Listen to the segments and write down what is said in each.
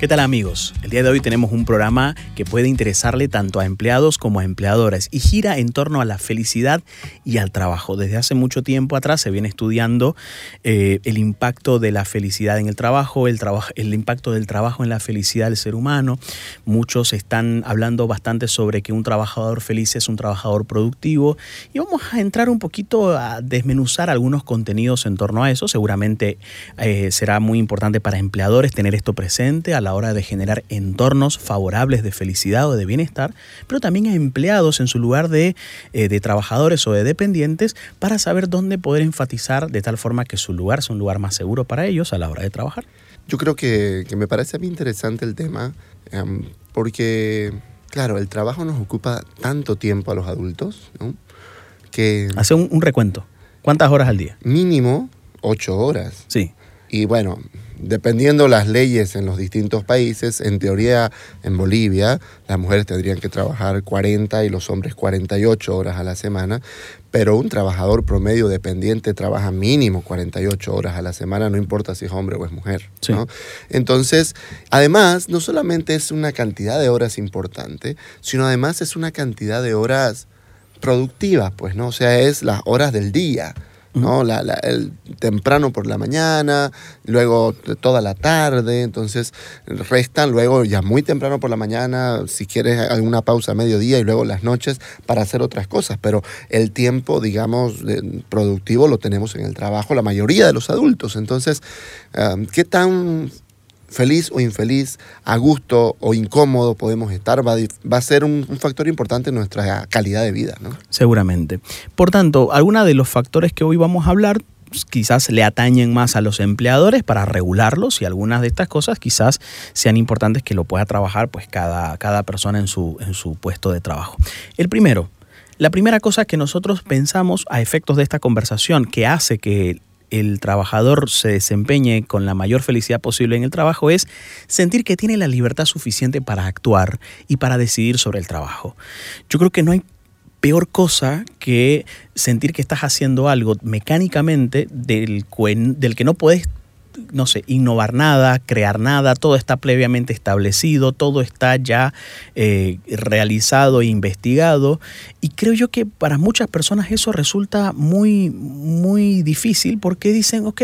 ¿Qué tal amigos? El día de hoy tenemos un programa que puede interesarle tanto a empleados como a empleadoras y gira en torno a la felicidad y al trabajo. Desde hace mucho tiempo atrás se viene estudiando eh, el impacto de la felicidad en el trabajo, el, trabajo, el impacto del trabajo en la felicidad del ser humano. Muchos están hablando bastante sobre que un trabajador feliz es un trabajador productivo y vamos a entrar un poquito a desmenuzar algunos contenidos en torno a eso. Seguramente eh, será muy importante para empleadores tener esto presente a la hora de generar entornos favorables de felicidad o de bienestar, pero también a empleados en su lugar de, eh, de trabajadores o de dependientes para saber dónde poder enfatizar de tal forma que su lugar sea un lugar más seguro para ellos a la hora de trabajar. Yo creo que, me parece a mí interesante el tema em, porque, claro, el trabajo nos ocupa tanto tiempo a los adultos, ¿no? Que... Hace un, un recuento. ¿Cuántas horas al día? Mínimo ocho horas. Sí. Y bueno, dependiendo las leyes en los distintos países, en teoría en Bolivia las mujeres tendrían que trabajar 40 y los hombres 48 horas a la semana, pero un trabajador promedio dependiente trabaja mínimo 48 horas a la semana, no importa si es hombre o es mujer. Entonces, además, no solamente es una cantidad de horas importante, sino además es una cantidad de horas productivas, pues, ¿no? O sea, es las horas del día. ¿No? La, el temprano por la mañana, luego toda la tarde, entonces restan luego ya muy temprano por la mañana, si quieres alguna pausa a mediodía y luego las noches para hacer otras cosas, pero el tiempo, digamos, productivo lo tenemos en el trabajo, la mayoría de los adultos, entonces, ah, ¿qué tan feliz o infeliz, a gusto o incómodo podemos estar, va, a ser un, factor importante en nuestra calidad de vida. ¿no? Seguramente. Por tanto, algunos de los factores que hoy vamos a hablar quizás le atañen más a los empleadores para regularlos y algunas de estas cosas quizás sean importantes que lo pueda trabajar pues cada, cada persona en su, en su puesto de trabajo. El primero, la primera cosa que nosotros pensamos a efectos de esta conversación que hace que el trabajador se desempeñe con la mayor felicidad posible en el trabajo es sentir que tiene la libertad suficiente para actuar y para decidir sobre el trabajo. Yo creo que no hay peor cosa que sentir que estás haciendo algo mecánicamente del, del que no puedes no sé, innovar nada, crear nada, todo está previamente establecido, todo está ya eh, realizado e investigado. Y creo yo que para muchas personas eso resulta muy, muy difícil porque dicen, ok,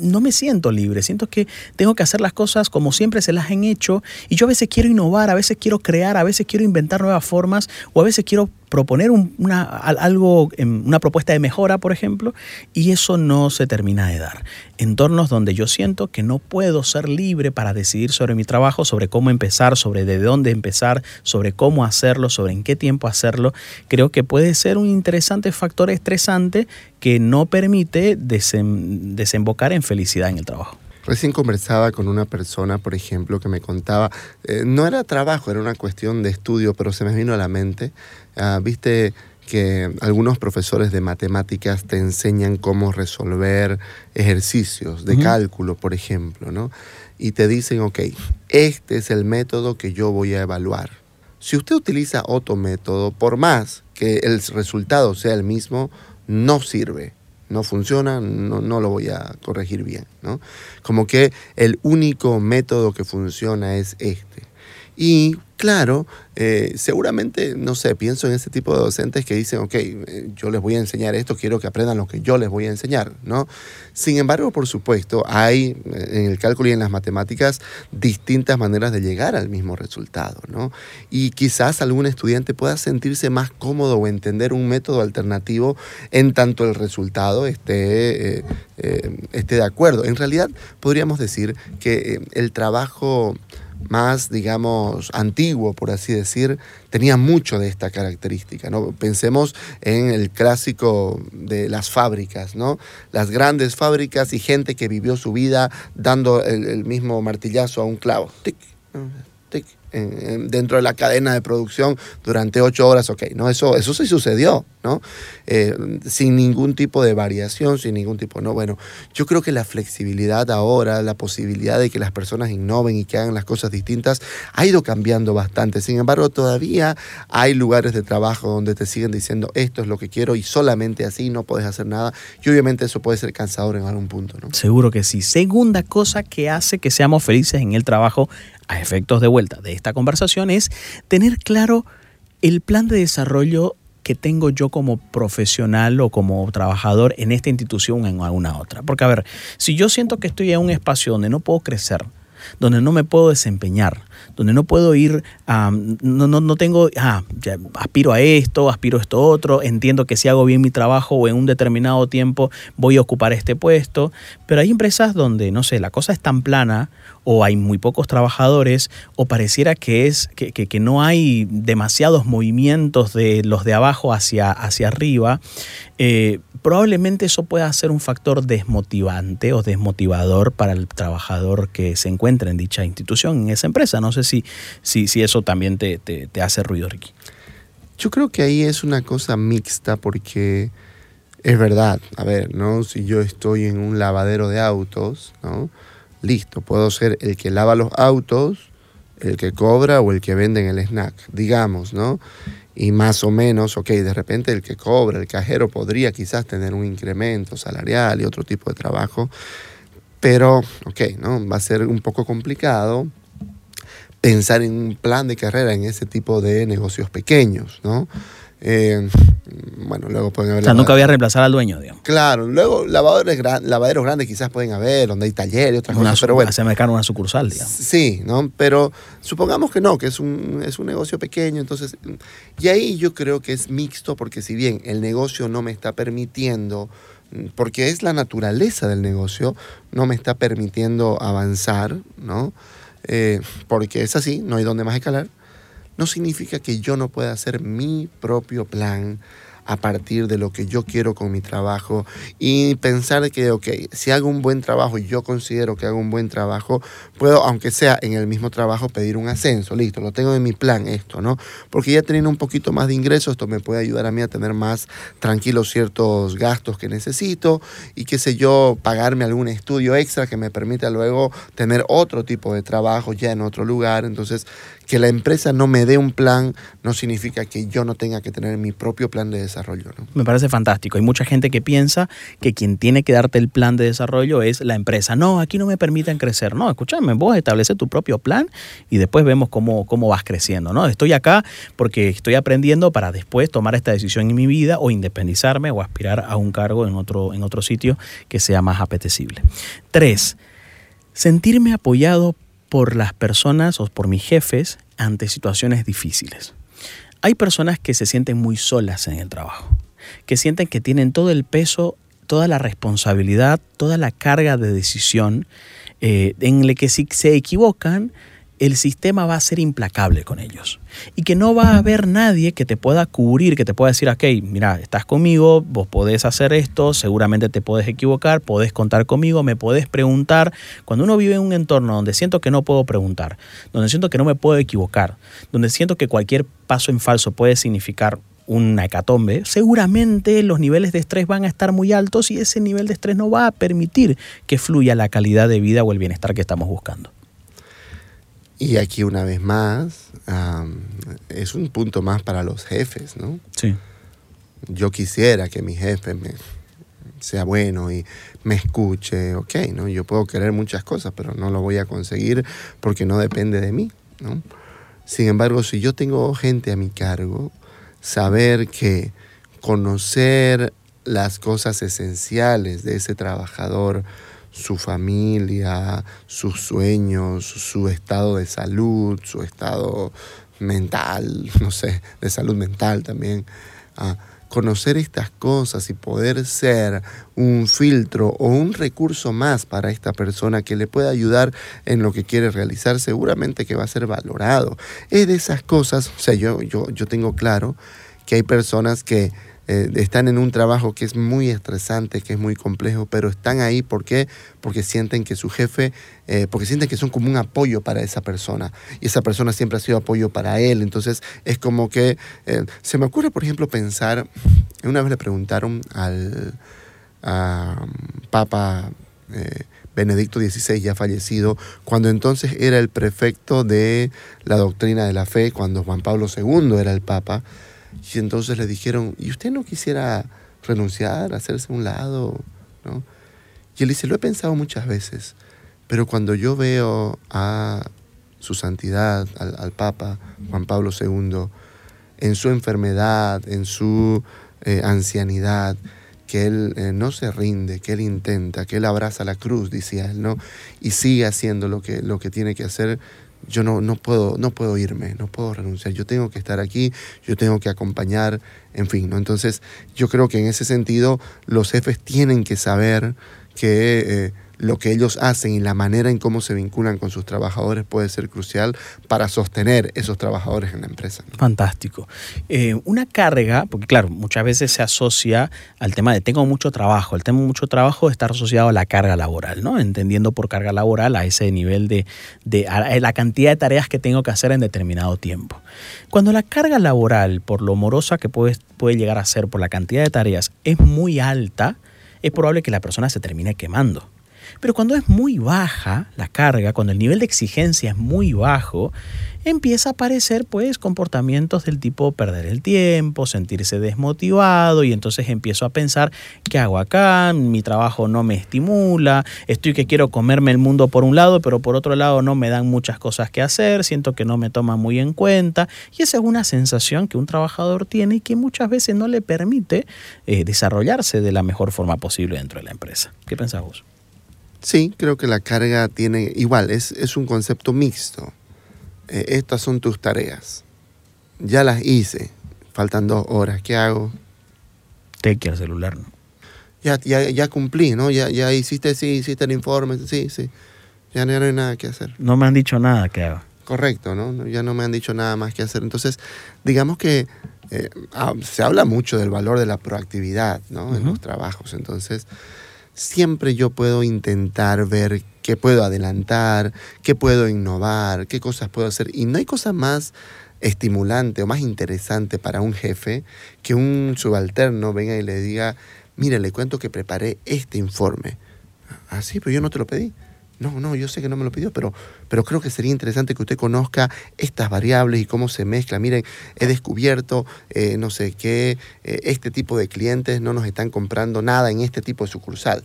no me siento libre, siento que tengo que hacer las cosas como siempre se las han hecho y yo a veces quiero innovar, a veces quiero crear, a veces quiero inventar nuevas formas o a veces quiero proponer una, algo, una propuesta de mejora, por ejemplo, y eso no se termina de dar. Entornos donde yo siento que no puedo ser libre para decidir sobre mi trabajo, sobre cómo empezar, sobre de dónde empezar, sobre cómo hacerlo, sobre en qué tiempo hacerlo, creo que puede ser un interesante factor estresante que no permite desembocar en felicidad en el trabajo. Recién conversaba con una persona, por ejemplo, que me contaba, eh, no era trabajo, era una cuestión de estudio, pero se me vino a la mente. Ah, viste que algunos profesores de matemáticas te enseñan cómo resolver ejercicios de cálculo, por ejemplo, ¿no? Y te dicen, ok, este es el método que yo voy a evaluar. Si usted utiliza otro método, por más que el resultado sea el mismo, no sirve no funciona, no, no, lo voy a corregir bien. ¿no? Como que el único método que funciona es este. Y claro, eh, seguramente, no sé, pienso en ese tipo de docentes que dicen, ok, eh, yo les voy a enseñar esto, quiero que aprendan lo que yo les voy a enseñar, ¿no? Sin embargo, por supuesto, hay eh, en el cálculo y en las matemáticas distintas maneras de llegar al mismo resultado, ¿no? Y quizás algún estudiante pueda sentirse más cómodo o entender un método alternativo en tanto el resultado esté, esté de acuerdo. En realidad, podríamos decir que el trabajo más, digamos, antiguo, por así decir, tenía mucho de esta característica. ¿no? Pensemos en el clásico de las fábricas, ¿no? las grandes fábricas y gente que vivió su vida dando el, mismo martillazo a un clavo. Tic, dentro de la cadena de producción durante ocho horas, ok, ¿no? Eso, eso sí sucedió, ¿no? Eh, sin ningún tipo de variación, sin ningún tipo, ¿no? Bueno, yo creo que la flexibilidad ahora, la posibilidad de que las personas innoven y que hagan las cosas distintas, ha ido cambiando bastante. Sin embargo, todavía hay lugares de trabajo donde te siguen diciendo esto es lo que quiero y solamente así no puedes hacer nada. Y obviamente eso puede ser cansador en algún punto, ¿no? Seguro que sí. Segunda cosa que hace que seamos felices en el trabajo a efectos de vuelta de esta conversación es tener claro el plan de desarrollo que tengo yo como profesional o como trabajador en esta institución o en alguna otra. Porque a ver, si yo siento que estoy en un espacio donde no puedo crecer, donde no me puedo desempeñar, donde no puedo ir, no, no, no, tengo, ah, aspiro a esto, aspiro a esto otro, entiendo que si hago bien mi trabajo o en un determinado tiempo voy a ocupar este puesto, pero hay empresas donde, no sé, la cosa es tan plana o hay muy pocos trabajadores o pareciera que, es, que, que, no hay demasiados movimientos de los de abajo hacia, hacia arriba, eh, probablemente eso pueda ser un factor desmotivante o desmotivador para el trabajador que se encuentra en dicha institución, en esa empresa. No sé si, si, si eso también te, te, te hace ruido, Ricky. Yo creo que ahí es una cosa mixta porque es verdad, a ver, ¿no? Si yo estoy en un lavadero de autos, ¿no? listo, puedo ser el que lava los autos, el que cobra o el que vende en el snack, digamos, ¿no? Y más o menos, ok, de repente el que cobra, el cajero podría quizás tener un incremento salarial y otro tipo de trabajo, pero, ok, ¿no? Va a ser un poco complicado pensar en un plan de carrera en ese tipo de negocios pequeños, ¿no? Eh, bueno, luego pueden haber... O sea, nunca voy a reemplazar al dueño, digamos. Claro, luego lavadores lavaderos grandes quizás pueden haber, donde hay taller y otras cosas, pero bueno. Se una sucursal, digamos. Sí, ¿no? Pero supongamos que no, que es un, es un negocio pequeño, entonces... Y ahí yo creo que es mixto, porque si bien el negocio no me está permitiendo porque es la naturaleza del negocio, no me está permitiendo avanzar, ¿no? Eh, porque es así, no hay donde más escalar no significa que yo no pueda hacer mi propio plan a partir de lo que yo quiero con mi trabajo y pensar que, ok, si hago un buen trabajo y yo considero que hago un buen trabajo, puedo, aunque sea en el mismo trabajo, pedir un ascenso, listo, lo tengo en mi plan esto, ¿no? Porque ya teniendo un poquito más de ingresos, esto me puede ayudar a mí a tener más tranquilos ciertos gastos que necesito y qué sé yo, pagarme algún estudio extra que me permita luego tener otro tipo de trabajo ya en otro lugar. Entonces, que la empresa no me dé un plan no significa que yo no tenga que tener mi propio plan de desarrollo. Me parece fantástico. Hay mucha gente que piensa que quien tiene que darte el plan de desarrollo es la empresa. No, aquí no me permiten crecer. No, escúchame, vos establece tu propio plan y después vemos cómo, cómo vas creciendo. ¿no? Estoy acá porque estoy aprendiendo para después tomar esta decisión en mi vida o independizarme o aspirar a un cargo en otro, en otro sitio que sea más apetecible. Tres, sentirme apoyado por las personas o por mis jefes ante situaciones difíciles. Hay personas que se sienten muy solas en el trabajo, que sienten que tienen todo el peso, toda la responsabilidad, toda la carga de decisión, eh, en el que si se equivocan, el sistema va a ser implacable con ellos y que no va a haber nadie que te pueda cubrir, que te pueda decir, ok, mira, estás conmigo, vos podés hacer esto, seguramente te podés equivocar, podés contar conmigo, me podés preguntar. Cuando uno vive en un entorno donde siento que no puedo preguntar, donde siento que no me puedo equivocar, donde siento que cualquier paso en falso puede significar una hecatombe, seguramente los niveles de estrés van a estar muy altos y ese nivel de estrés no va a permitir que fluya la calidad de vida o el bienestar que estamos buscando. Y aquí una vez más, es un punto más para los jefes, ¿no? Sí. Yo quisiera que mi jefe me, sea bueno y me escuche, ok, ¿no? Yo puedo querer muchas cosas, pero no lo voy a conseguir porque no depende de mí, ¿no? Sin embargo, si yo tengo gente a mi cargo, saber que conocer las cosas esenciales de ese trabajador, su familia, sus sueños, su estado de salud, su estado mental, no sé, de salud mental también. Ah, conocer estas cosas y poder ser un filtro o un recurso más para esta persona que le pueda ayudar en lo que quiere realizar, seguramente que va a ser valorado. Es de esas cosas, o sea, yo, yo, yo tengo claro que hay personas que eh, están en un trabajo que es muy estresante, que es muy complejo, pero están ahí porque sienten que su jefe, eh, porque sienten que son como un apoyo para esa persona y esa persona siempre ha sido apoyo para él. Entonces es como que eh, se me ocurre, por ejemplo, pensar, una vez le preguntaron al Papa Benedicto XVI, ya fallecido, cuando entonces era el prefecto de la doctrina de la fe, cuando Juan Pablo II era el Papa, y entonces le dijeron, ¿y usted no quisiera renunciar, hacerse un lado? ¿no? Y él dice, lo he pensado muchas veces, pero cuando yo veo a su santidad, al, Papa Juan Pablo II, en su enfermedad, en su eh, ancianidad, que él eh, no se rinde, que él intenta, que él abraza la cruz, decía él, ¿no? Y sigue haciendo lo que, lo que tiene que hacer yo no, no, puedo, no puedo irme, no puedo renunciar, yo tengo que estar aquí, yo tengo que acompañar, en fin, ¿no? Entonces yo creo que en ese sentido los jefes tienen que saber que eh, lo que ellos hacen y la manera en cómo se vinculan con sus trabajadores puede ser crucial para sostener esos trabajadores en la empresa. Fantástico. Eh, una carga, porque claro, muchas veces se asocia al tema de tengo mucho trabajo. El tema de mucho trabajo está asociado a la carga laboral, ¿no? Entendiendo por carga laboral a ese nivel de, de la cantidad de tareas que tengo que hacer en determinado tiempo. Cuando la carga laboral, por lo morosa que puede llegar a ser por la cantidad de tareas, es muy alta, es probable que la persona se termine quemando. Pero cuando es muy baja la carga, cuando el nivel de exigencia es muy bajo, empieza a aparecer pues comportamientos del tipo perder el tiempo, sentirse desmotivado y entonces empiezo a pensar, ¿qué hago acá? Mi trabajo no me estimula, estoy que quiero comerme el mundo por un lado, pero por otro lado no me dan muchas cosas que hacer, siento que no me toma muy en cuenta y esa es una sensación que un trabajador tiene y que muchas veces no le permite eh, desarrollarse de la mejor forma posible dentro de la empresa. ¿Qué pensás vos? Sí, creo que la carga tiene, igual, es, es un concepto mixto. Eh, estas son tus tareas. Ya las hice, faltan dos horas, ¿qué hago? Te el celular, ¿no? Ya, ya, ya cumplí, ¿no? Ya, ya hiciste, sí, hiciste el informe, sí, sí. Ya, no hay nada que hacer. No me han dicho nada que haga. Correcto, ¿no? Ya no me han dicho nada más que hacer. Entonces, digamos que eh, ah, se habla mucho del valor de la proactividad, ¿no? En los trabajos. Entonces, siempre yo puedo intentar ver qué puedo adelantar, qué puedo innovar, qué cosas puedo hacer. Y no hay cosa más estimulante o más interesante para un jefe que un subalterno venga y le diga, mire, le cuento que preparé este informe. Ah, sí, pero yo no te lo pedí. No, no, yo sé que no me lo pidió, pero, pero creo que sería interesante que usted conozca estas variables y cómo se mezcla. Miren, he descubierto, eh, no sé qué, eh, este tipo de clientes no nos están comprando nada en este tipo de sucursal.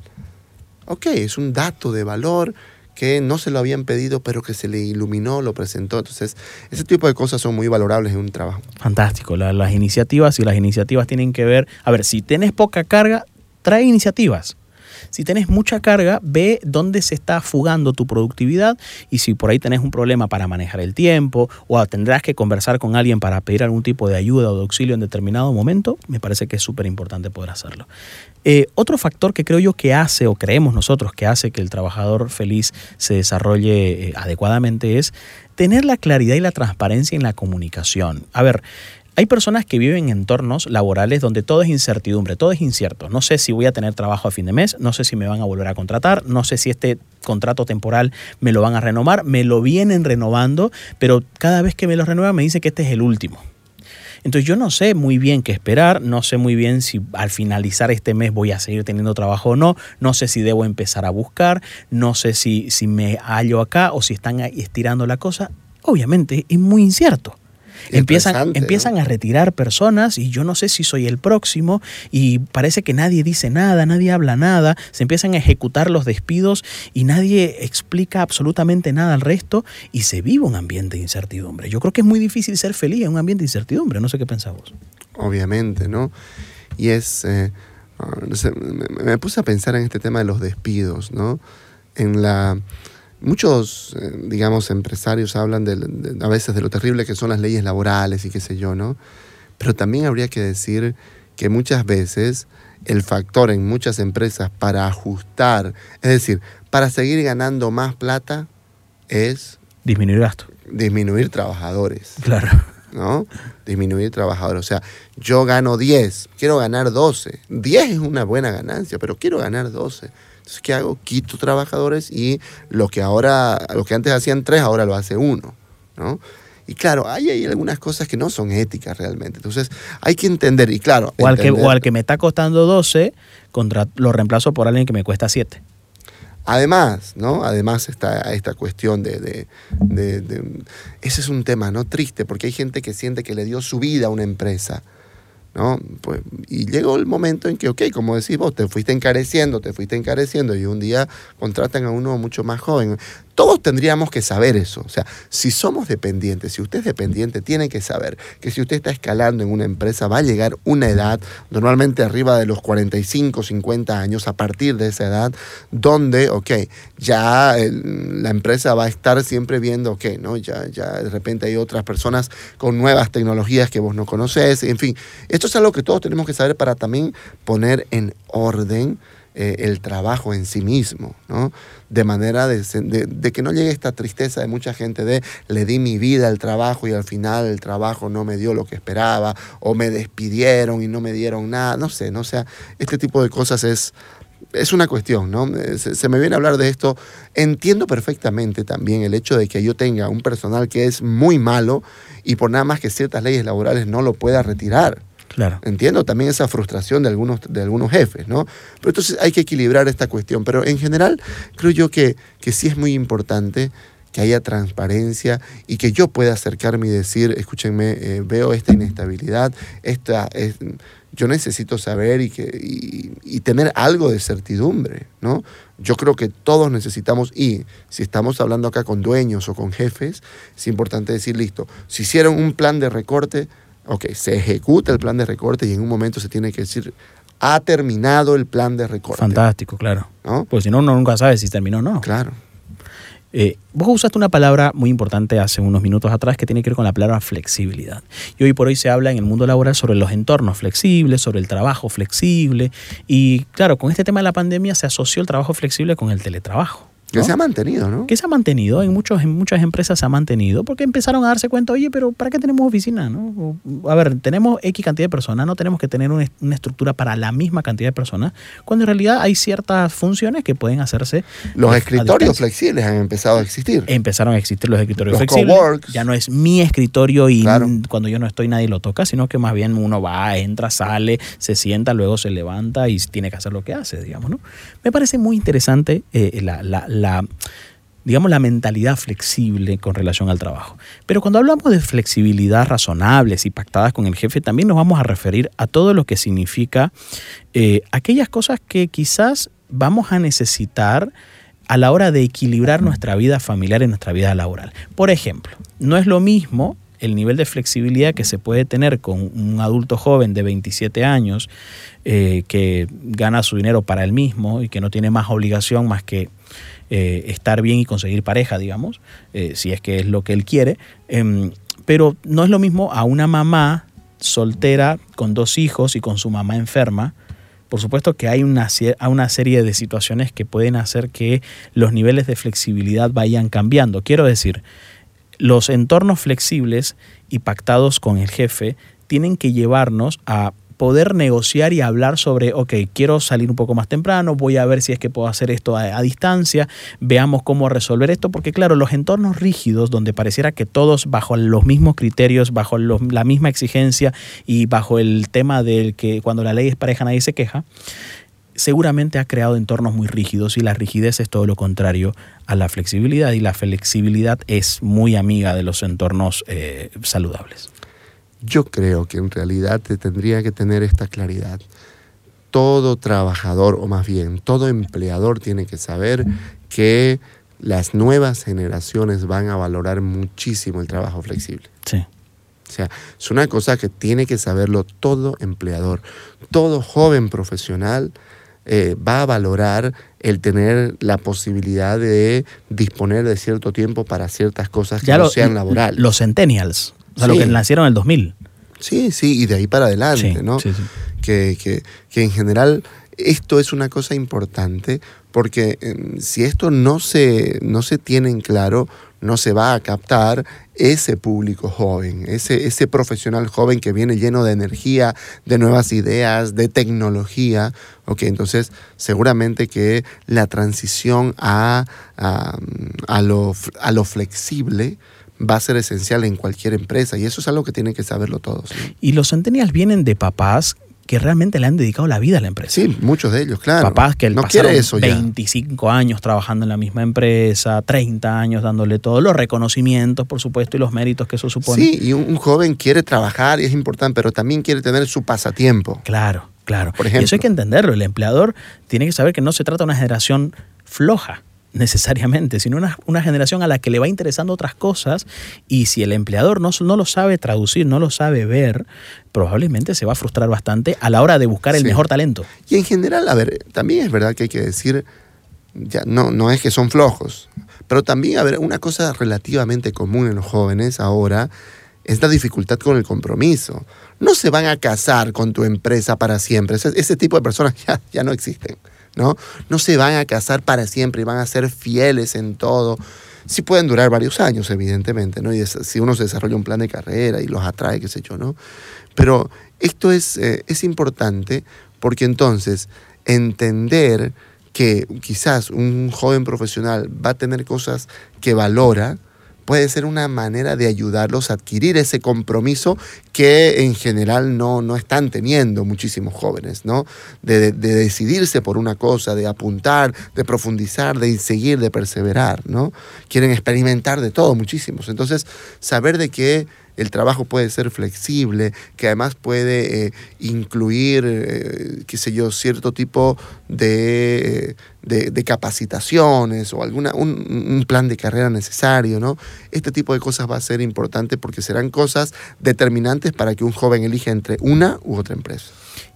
Ok, es un dato de valor que no se lo habían pedido, pero que se le iluminó, lo presentó. Entonces, ese tipo de cosas son muy valorables en un trabajo. Fantástico. las iniciativas, y las iniciativas tienen que ver, a ver, si tienes poca carga, trae iniciativas. Si tenés mucha carga, ve dónde se está fugando tu productividad y si por ahí tenés un problema para manejar el tiempo o tendrás que conversar con alguien para pedir algún tipo de ayuda o de auxilio en determinado momento, me parece que es súper importante poder hacerlo. Eh, otro factor que creo yo que hace, o creemos nosotros que hace que el trabajador feliz se desarrolle eh, adecuadamente es tener la claridad y la transparencia en la comunicación. A ver, hay personas que viven en entornos laborales donde todo es incertidumbre, todo es incierto. No sé si voy a tener trabajo a fin de mes, no sé si me van a volver a contratar, no sé si este contrato temporal me lo van a renovar, me lo vienen renovando, pero cada vez que me lo renuevan me dice que este es el último. Entonces yo no sé muy bien qué esperar, no sé muy bien si al finalizar este mes voy a seguir teniendo trabajo o no, no sé si debo empezar a buscar, no sé si, si me hallo acá o si están estirando la cosa. Obviamente es muy incierto. Empiezan, empiezan a retirar personas y yo no sé si soy el próximo y parece que nadie dice nada, nadie habla nada, se empiezan a ejecutar los despidos y nadie explica absolutamente nada al resto y se vive un ambiente de incertidumbre. Yo creo que es muy difícil ser feliz en un ambiente de incertidumbre, no sé qué pensamos. Obviamente, ¿no? Y es, eh, ah, me, me puse a pensar en este tema de los despidos, ¿no? En la Muchos, eh, digamos, empresarios hablan a veces de lo terrible que son las leyes laborales y qué sé yo, ¿no? Pero también habría que decir que muchas veces el factor en muchas empresas para ajustar, es decir, para seguir ganando más plata, es Disminuir gasto. disminuir trabajadores. Claro. ¿no? Disminuir trabajadores. O sea, yo gano 10, quiero ganar 12. 10 es una buena ganancia, pero quiero ganar 12. Entonces, ¿qué hago? Quito trabajadores y lo que ahora, lo que antes hacían 3, ahora lo hace uno, ¿no? Y claro, hay, hay algunas cosas que no son éticas realmente. Entonces, hay que entender, y claro... O al, que, o al que me está costando 12, contra, lo reemplazo por alguien que me cuesta 7. Además, ¿no? Además está esta cuestión de, de- de- de- Ese es un tema, ¿no? Triste, porque hay gente que siente que le dio su vida a una empresa, ¿no? Pues, y llegó el momento en que, ok, como decís vos, te fuiste encareciendo, te fuiste encareciendo y un día contratan a uno mucho más joven. Todos tendríamos que saber eso. O sea, si somos dependientes, si usted es dependiente, tiene que saber que si usted está escalando en una empresa, va a llegar una edad, normalmente arriba de los 45, 50 años, a partir de esa edad, donde, ok, ya el- la empresa va a estar siempre viendo, ok, ¿no? Ya, ya de repente hay otras personas con nuevas tecnologías que vos no conoces, en fin. Esto es algo que todos tenemos que saber para también poner en orden eh, el trabajo en sí mismo, ¿no? De manera de, que no llegue esta tristeza de mucha gente de le di mi vida al trabajo y al final el trabajo no me dio lo que esperaba o me despidieron y no me dieron nada, no sé, no o sea, este tipo de cosas es es una cuestión, ¿no? Eh, se me viene a hablar de esto. Entiendo perfectamente también el hecho de que yo tenga un personal que es muy malo y por nada más que ciertas leyes laborales no lo pueda retirar. Entiendo también esa frustración de algunos, de algunos jefes, ¿no? Pero entonces hay que equilibrar esta cuestión. Pero en general creo yo que, que sí es muy importante que haya transparencia y que yo pueda acercarme y decir, escúchenme, eh, veo esta inestabilidad, esta, es- yo necesito saber y, que, y tener algo de certidumbre, ¿no? Yo creo que todos necesitamos, y si estamos hablando acá con dueños o con jefes, es importante decir, listo, si hicieron un plan de recorte, ok, se ejecuta el plan de recorte y en un momento se tiene que decir, ha terminado el plan de recorte. Fantástico, claro. ¿no? Pues si no, uno nunca sabe si terminó o no. Claro. Eh, vos usaste una palabra muy importante hace unos minutos atrás que tiene que ver con la palabra flexibilidad. Y hoy por hoy se habla en el mundo laboral sobre los entornos flexibles, sobre el trabajo flexible. Y claro, con este tema de la pandemia se asoció el trabajo flexible con el teletrabajo. Que ¿no? se ha mantenido, ¿no? que se ha mantenido, en, muchos, en muchas empresas se ha mantenido, porque empezaron a darse cuenta, oye, pero ¿para qué tenemos oficina? No? O, a ver, tenemos X cantidad de personas, no tenemos que tener una, una estructura para la misma cantidad de personas, cuando en realidad hay ciertas funciones que pueden hacerse. Los a escritorios flexibles han empezado a existir. Empezaron a existir los escritorios Los flexibles. Ya no es mi escritorio y Claro. cuando yo no estoy nadie lo toca, sino que más bien uno va, entra, sale, se sienta, luego se levanta y tiene que hacer lo que hace, digamos, ¿no? Me parece muy interesante eh, la, la- la, digamos, la mentalidad flexible con relación al trabajo. Pero cuando hablamos de flexibilidad razonables y pactadas con el jefe, también nos vamos a referir a todo lo que significa eh, aquellas cosas que quizás vamos a necesitar a la hora de equilibrar nuestra vida familiar y nuestra vida laboral. Por ejemplo, no es lo mismo el nivel de flexibilidad que se puede tener con un adulto joven de 27 años eh, que gana su dinero para él mismo y que no tiene más obligación más que eh, estar bien y conseguir pareja, digamos, eh, si es que es lo que él quiere. Em, pero no es lo mismo a una mamá soltera con dos hijos y con su mamá enferma. Por supuesto que hay una, cier- hay una serie de situaciones que pueden hacer que los niveles de flexibilidad vayan cambiando. Quiero decir, los entornos flexibles y pactados con el jefe tienen que llevarnos a poder negociar y hablar sobre, ok, quiero salir un poco más temprano, voy a ver si es que puedo hacer esto a, distancia, veamos cómo resolver esto, porque claro, los entornos rígidos, donde pareciera que todos bajo los mismos criterios, bajo la misma exigencia y bajo el tema del que cuando la ley es pareja nadie se queja, seguramente ha creado entornos muy rígidos y la rigidez es todo lo contrario a la flexibilidad y la flexibilidad es muy amiga de los entornos eh, saludables. Yo creo que en realidad te tendría que tener esta claridad. Todo trabajador, o más bien, todo empleador tiene que saber que las nuevas generaciones van a valorar muchísimo el trabajo flexible. Sí. O sea, es una cosa que tiene que saberlo todo empleador. Todo joven profesional eh, va a valorar el tener la posibilidad de disponer de cierto tiempo para ciertas cosas que no lo- sean laborales. Los centennials, o sea, Sí. los que nacieron en el 2000. Sí, sí, y de ahí para adelante, Sí, ¿no? sí, sí. que, que, que en general esto es una cosa importante porque em, si esto no se, no se tiene en claro, no se va a captar ese público joven, ese, ese profesional joven que viene lleno de energía, de nuevas ideas, de tecnología. Ok, entonces seguramente que la transición a, a, lo, a lo flexible va a ser esencial en cualquier empresa y eso es algo que tienen que saberlo todos. Y los centennials vienen de papás que realmente le han dedicado la vida a la empresa. Sí, muchos de ellos, claro. Papás que no pasaron eso 25 años trabajando en la misma empresa, 30 años dándole todos los reconocimientos, por supuesto, y los méritos que eso supone. Sí, y un, joven quiere trabajar y es importante, pero también quiere tener su pasatiempo. Claro, claro. Por ejemplo, y eso hay que entenderlo. El empleador tiene que saber que no se trata de una generación floja necesariamente, sino una, una, generación a la que le va interesando otras cosas y si el empleador no, no, lo sabe traducir, no lo sabe ver, probablemente se va a frustrar bastante a la hora de buscar el mejor talento. Y en general, a ver, también es verdad que hay que decir, ya no, no es que son flojos, pero también, a ver, una cosa relativamente común en los jóvenes ahora es la dificultad con el compromiso. No se van a casar con tu empresa para siempre, ese, ese tipo de personas ya, ya no existen. ¿No? No se van a casar para siempre y van a ser fieles en todo. Sí pueden durar varios años, evidentemente, ¿no? Y si uno se desarrolla un plan de carrera y los atrae, qué sé yo, ¿no? Pero esto es, eh, es importante porque entonces entender que quizás un joven profesional va a tener cosas que valora, puede ser una manera de ayudarlos a adquirir ese compromiso que en general no, no están teniendo muchísimos jóvenes, ¿no? De, decidirse por una cosa, de apuntar, de profundizar, de seguir, de perseverar, ¿no? Quieren experimentar de todo muchísimos. Entonces, saber de que el trabajo puede ser flexible, que además puede eh, incluir, eh, qué sé yo, cierto tipo de, de, capacitaciones o alguna, un, plan de carrera necesario, ¿no? Este tipo de cosas va a ser importante porque serán cosas determinantes para que un joven elija entre una u otra empresa.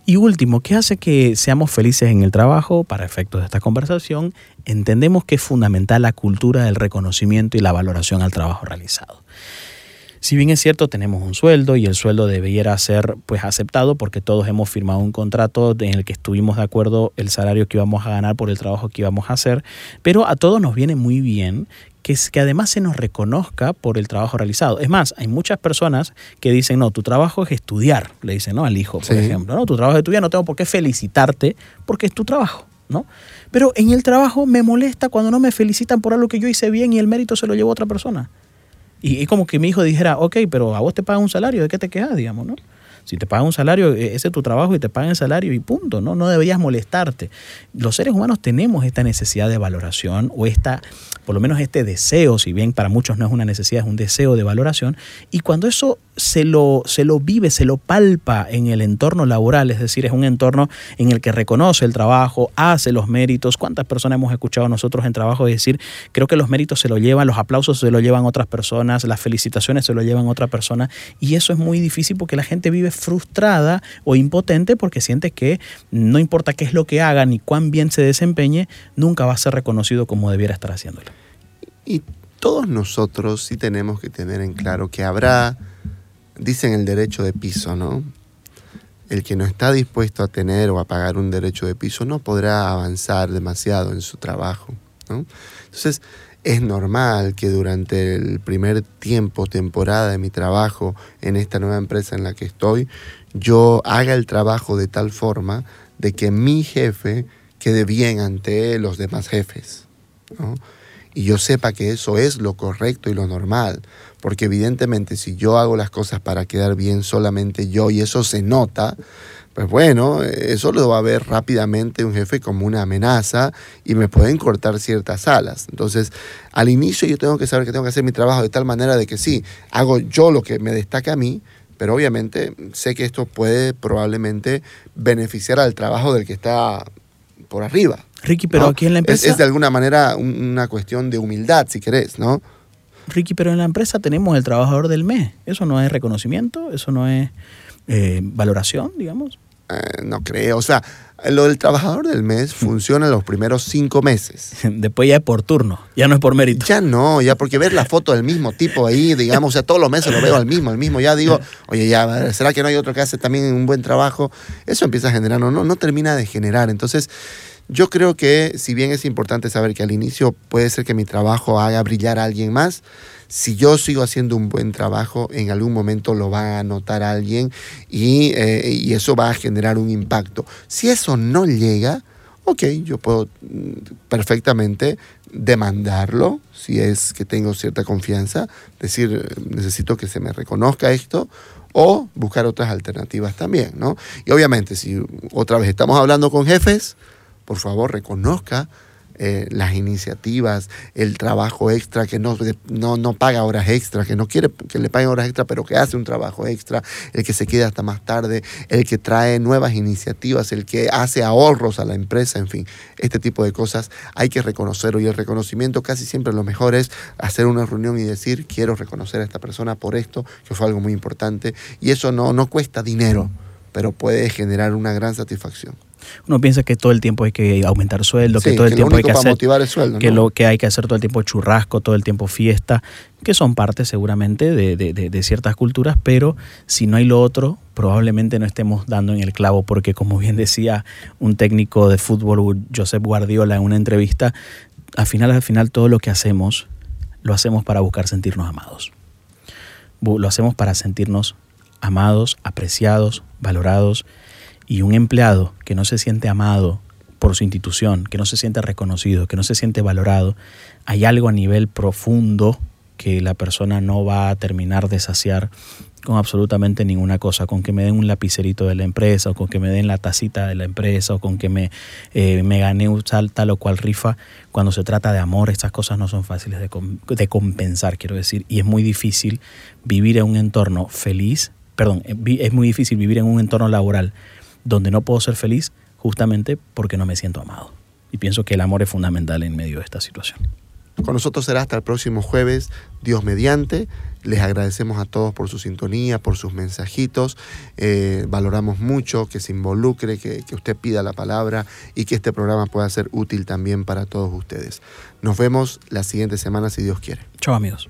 Y último, ¿qué hace que seamos felices en el trabajo? Para efectos de esta conversación, entendemos que es fundamental la cultura del reconocimiento y la valoración al trabajo realizado. Si bien es cierto, tenemos un sueldo y el sueldo debiera ser pues aceptado porque todos hemos firmado un contrato en el que estuvimos de acuerdo el salario que íbamos a ganar por el trabajo que íbamos a hacer, pero a todos nos viene muy bien que, que además se nos reconozca por el trabajo realizado. Es más, hay muchas personas que dicen, no, tu trabajo es estudiar, le dicen, ¿no? Al hijo, por ejemplo, ¿no? Tu trabajo es estudiar, no tengo por qué felicitarte porque es tu trabajo, ¿no? Pero en el trabajo me molesta cuando no me felicitan por algo que yo hice bien y el mérito se lo llevó otra persona. Y es como que mi hijo dijera, ok, pero a vos te pagan un salario, ¿de qué te quejas, digamos, no? Si te pagan un salario, e, ese es tu trabajo y te pagan el salario y punto, ¿no? No deberías molestarte. Los seres humanos tenemos esta necesidad de valoración o esta, por lo menos este deseo, si bien para muchos no es una necesidad, es un deseo de valoración. Y cuando eso se lo, se lo vive, se lo palpa en el entorno laboral, es decir, es un entorno en el que reconoce el trabajo, hace los méritos. ¿Cuántas personas hemos escuchado nosotros en trabajo decir, creo que los méritos se lo llevan, los aplausos se lo llevan otras personas, las felicitaciones se lo llevan otra persona? Y eso es muy difícil porque la gente vive frustrada o impotente porque siente que no importa qué es lo que haga ni cuán bien se desempeñe, nunca va a ser reconocido como debiera estar haciéndolo. Y todos nosotros sí tenemos que tener en claro que habrá dicen el derecho de piso, ¿no? El que no está dispuesto a tener o a pagar un derecho de piso no podrá avanzar demasiado en su trabajo, ¿no? Entonces, es normal que durante el primer tiempo, temporada de mi trabajo en esta nueva empresa en la que estoy, yo haga el trabajo de tal forma de que mi jefe quede bien ante los demás jefes. ¿no? Y yo sepa que eso es lo correcto y lo normal. Porque evidentemente si yo hago las cosas para quedar bien solamente yo y eso se nota, pues bueno, eso lo va a ver rápidamente un jefe como una amenaza y me pueden cortar ciertas alas. Entonces, al inicio yo tengo que saber que tengo que hacer mi trabajo de tal manera de que sí, hago yo lo que me destaca a mí, pero obviamente sé que esto puede probablemente beneficiar al trabajo del que está por arriba. Ricky, pero aquí en la empresa... Es, de alguna manera una cuestión de humildad, si querés, ¿no? Ricky, pero en la empresa tenemos el trabajador del mes. ¿Eso no es reconocimiento? ¿Eso no es eh, valoración, digamos? Eh, no creo. O sea, Lo del trabajador del mes funciona los primeros cinco meses. Después ya es por turno, ya no es por mérito. Ya no, ya porque ver la foto del mismo tipo ahí, digamos, o sea, todos los meses lo veo al mismo, al mismo, ya digo, oye, ya, ¿será que no hay otro que hace también un buen trabajo? Eso empieza a generar, no, no, no termina de generar. Entonces, yo creo que si bien es importante saber que al inicio puede ser que mi trabajo haga brillar a alguien más, si yo sigo haciendo un buen trabajo, en algún momento lo va a notar alguien y, eh, y eso va a generar un impacto. Si eso no llega, ok, yo puedo mm, perfectamente demandarlo, si es que tengo cierta confianza, decir, necesito que se me reconozca esto, o buscar otras alternativas también, ¿no? Y obviamente, si otra vez estamos hablando con jefes, por favor, reconozca eh, las iniciativas, el trabajo extra, que no, no, no paga horas extra, que no quiere que le paguen horas extra, pero que hace un trabajo extra, el que se queda hasta más tarde, el que trae nuevas iniciativas, el que hace ahorros a la empresa, en fin, este tipo de cosas hay que reconocerlo. Y el reconocimiento casi siempre lo mejor es hacer una reunión y decir quiero reconocer a esta persona por esto, que fue algo muy importante. Y eso no, no cuesta dinero, pero puede generar una gran satisfacción. Uno piensa que todo el tiempo hay que aumentar sueldo, que todo el tiempo hay que hacer que lo que hay que hacer todo el tiempo churrasco, todo el tiempo fiesta, que son parte seguramente de, de, ciertas culturas, pero si no hay lo otro, probablemente no estemos dando en el clavo, porque como bien decía un técnico de fútbol, Josep Guardiola, en una entrevista, al final, al final todo lo que hacemos, lo hacemos para buscar sentirnos amados. Lo hacemos para sentirnos amados, apreciados, valorados y un empleado que no se siente amado por su institución, que no se siente reconocido, que no se siente valorado, hay algo a nivel profundo que la persona no va a terminar de saciar con absolutamente ninguna cosa, con que me den un lapicerito de la empresa, o con que me den la tacita de la empresa, o con que me, eh, me gané un tal o cual rifa. Cuando se trata de amor, estas cosas no son fáciles de, de compensar, quiero decir, y es muy difícil vivir en un entorno feliz, perdón, es muy difícil vivir en un entorno laboral donde no puedo ser feliz justamente porque no me siento amado. Y pienso que el amor es fundamental en medio de esta situación. Con nosotros será hasta el próximo jueves, Dios mediante. Les agradecemos a todos por su sintonía, por sus mensajitos. Eh, valoramos mucho que se involucre, que, que usted pida la palabra y que este programa pueda ser útil también para todos ustedes. Nos vemos la siguiente semana si Dios quiere. Chao amigos.